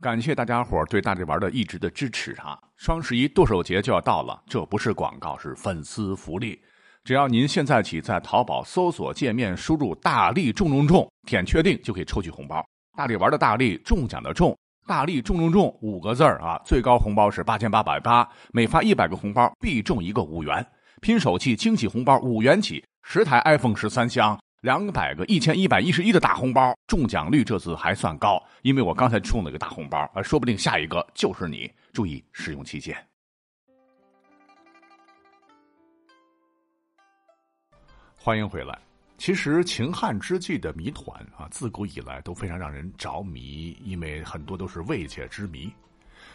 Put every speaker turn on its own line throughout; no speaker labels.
感谢大家伙对大力丸的一直的支持啊！双十一剁手节就要到了，这不是广告，是粉丝福利。只要您现在起在淘宝搜索界面输入“大力中中中”，点确定就可以抽取红包。大力丸的大力中奖的中，大力中中中五个字啊！最高红包是八千八百八，每发一百个红包必中一个五元，拼手气惊喜红包五元起，十台 iPhone 十三香。两百个一千一百一十一的大红包，中奖率这次还算高，因为我刚才中了个大红包，呃，说不定下一个就是你。注意使用期限。欢迎回来。其实秦汉之际的谜团啊，自古以来都非常让人着迷，因为很多都是未解之谜。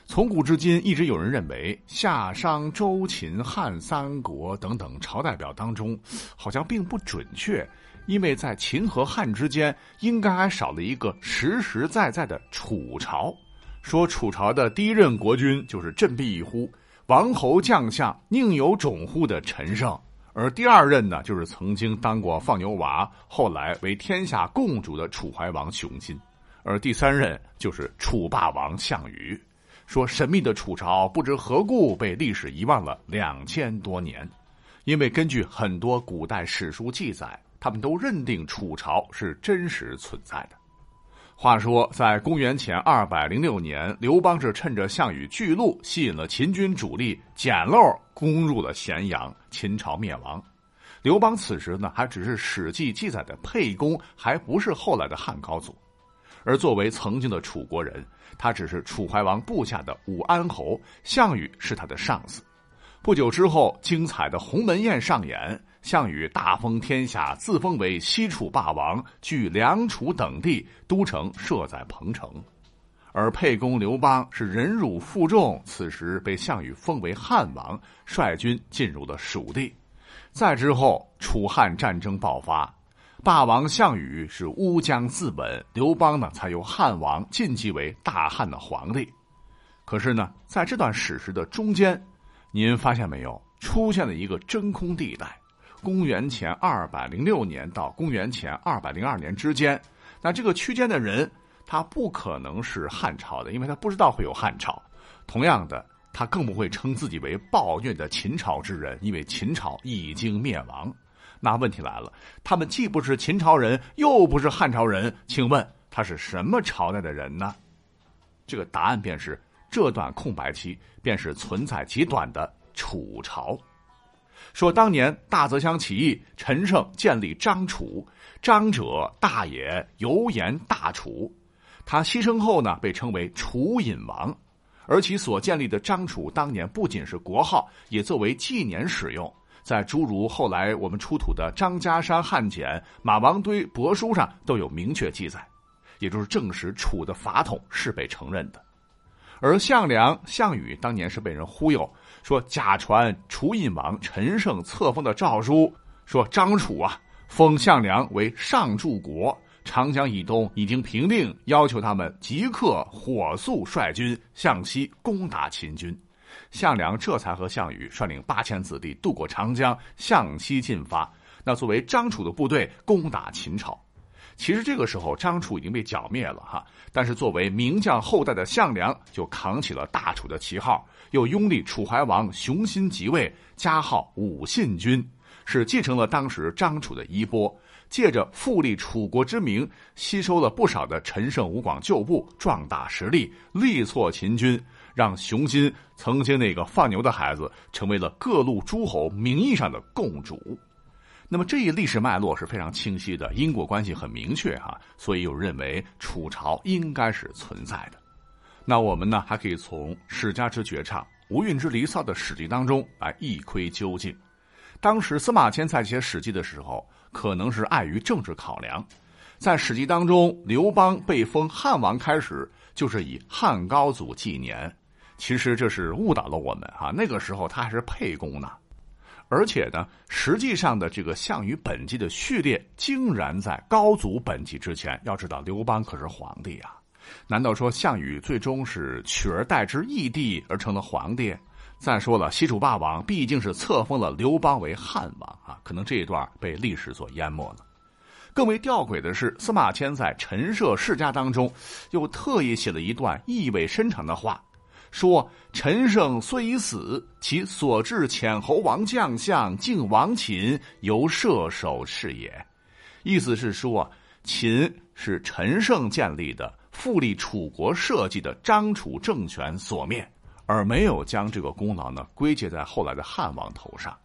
从古至今，一直有人认为夏、商、周、秦、汉三国等等朝代表当中，好像并不准确。因为在秦和汉之间，应该还少了一个实实在在的楚朝。说楚朝的第一任国君就是振臂一呼“王侯将相宁有种乎”的陈胜，而第二任呢，就是曾经当过放牛娃，后来为天下共主的楚怀王熊心，而第三任就是楚霸王项羽。说神秘的楚朝不知何故被历史遗忘了两千多年，因为根据很多古代史书记载。他们都认定楚朝是真实存在的。话说，在公元前二百零六年，刘邦是趁着项羽巨鹿吸引了秦军主力，捡漏攻入了咸阳，秦朝灭亡。刘邦此时呢，还只是《史记》记载的沛公，还不是后来的汉高祖。而作为曾经的楚国人，他只是楚怀王部下的武安侯，项羽是他的上司。不久之后，精彩的鸿门宴上演。项羽大封天下，自封为西楚霸王，据梁楚等地，都城设在彭城。而沛公刘邦是忍辱负重，此时被项羽封为汉王，率军进入了蜀地。再之后，楚汉战争爆发，霸王项羽是乌江自刎，刘邦呢才由汉王晋级为大汉的皇帝。可是呢，在这段史实的中间，您发现没有，出现了一个真空地带。公元前二百零六年到公元前二百零二年之间，那这个区间的人，他不可能是汉朝的，因为他不知道会有汉朝。同样的，他更不会称自己为暴虐的秦朝之人，因为秦朝已经灭亡。那问题来了，他们既不是秦朝人，又不是汉朝人，请问他是什么朝代的人呢？这个答案便是这段空白期，便是存在极短的楚朝。说当年大泽乡起义，陈胜建立张楚，张者大也，尤言大楚。他牺牲后呢，被称为楚隐王，而其所建立的张楚当年不仅是国号，也作为纪年使用，在诸如后来我们出土的张家山汉简、马王堆帛书上都有明确记载，也就是证实楚的法统是被承认的。而项梁、项羽当年是被人忽悠。说假传楚隐王陈胜册封的诏书，说张楚啊封项梁为上柱国，长江以东已经平定，要求他们即刻火速率军向西攻打秦军。项梁这才和项羽率领八千子弟渡过长江，向西进发。那作为张楚的部队攻打秦朝。其实这个时候张楚已经被剿灭了哈，但是作为名将后代的项梁就扛起了大楚的旗号。又拥立楚怀王熊心即位，加号武信君，是继承了当时张楚的衣钵，借着复立楚国之名，吸收了不少的陈胜吴广旧部，壮大实力，力挫秦军，让熊心曾经那个放牛的孩子，成为了各路诸侯名义上的共主。那么这一历史脉络是非常清晰的，因果关系很明确哈，所以有认为楚朝应该是存在的。那我们呢，还可以从史家之绝唱《无韵之离骚》的《史记》当中来一窥究竟。当时司马迁在写《史记》的时候，可能是碍于政治考量，在《史记》当中，刘邦被封汉王开始就是以汉高祖纪年，其实这是误导了我们哈。那个时候他还是沛公呢，而且呢，实际上的这个项羽本纪的序列竟然在高祖本纪之前。要知道，刘邦可是皇帝啊。难道说项羽最终是取而代之异地而成了皇帝？再说了，西楚霸王毕竟是册封了刘邦为汉王啊，可能这一段被历史所淹没了。更为吊诡的是，司马迁在《陈涉世家》当中，又特意写了一段意味深长的话，说：“陈胜虽已死，其所至遣侯王将相，敬王秦，由射手是也。”意思是说，秦是陈胜建立的、复立楚国社稷的张楚政权所灭，而没有将这个功劳呢归结在后来的汉王头上。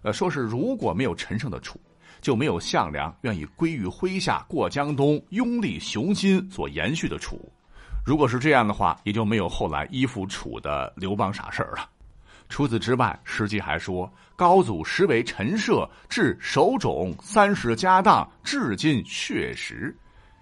呃，说是如果没有陈胜的楚。就没有项梁愿意归于麾下过江东拥立雄心所延续的楚，如果是这样的话，也就没有后来依附楚的刘邦啥事儿了。除此之外，史记还说高祖实为陈涉，至守冢三十家当，至今血食。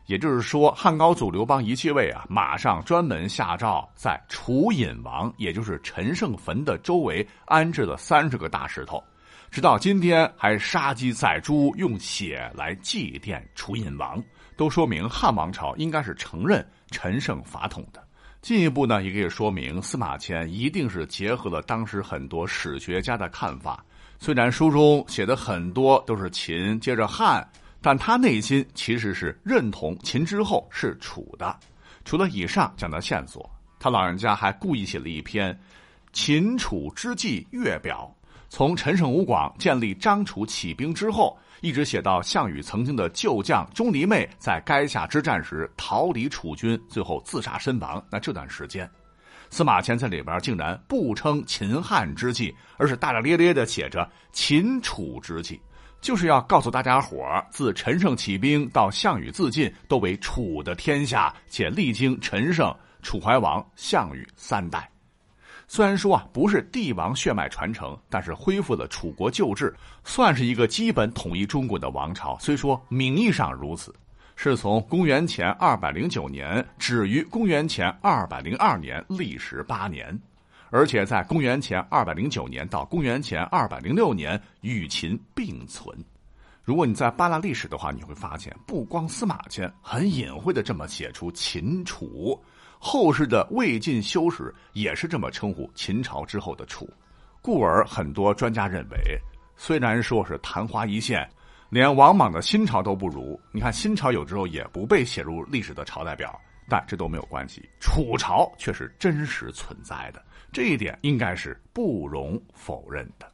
也就是说，汉高祖刘邦一继位啊，马上专门下诏在楚隐王，也就是陈胜坟的周围安置了三十个大石头。直到今天还杀鸡宰猪，用血来祭奠楚隐王，都说明汉王朝应该是承认陈胜法统的。进一步呢，也可以说明司马迁一定是结合了当时很多史学家的看法。虽然书中写的很多都是秦接着汉，但他内心其实是认同秦之后是楚的。除了以上讲的线索，他老人家还故意写了一篇《秦楚之际月表》。从陈胜吴广建立张楚起兵之后，一直写到项羽曾经的旧将钟离昧在垓下之战时逃离楚军，最后自杀身亡。那这段时间，司马迁在里边竟然不称秦汉之际，而是大大咧咧的写着秦楚之际，就是要告诉大家伙自陈胜起兵到项羽自尽，都为楚的天下，且历经陈胜、楚怀王、项羽三代。虽然说啊不是帝王血脉传承，但是恢复了楚国旧制，算是一个基本统一中国的王朝。虽说名义上如此，是从公元前二百零九年止于公元前二百零二年，历时八年，而且在公元前二百零九年到公元前二百零六年与秦并存。如果你在扒拉历史的话，你会发现，不光司马迁很隐晦的这么写出秦楚。后世的魏晋修史也是这么称呼秦朝之后的楚，故而很多专家认为，虽然说是昙花一现，连王莽的新朝都不如。你看新朝有时候也不被写入历史的朝代表，但这都没有关系，楚朝却是真实存在的，这一点应该是不容否认的。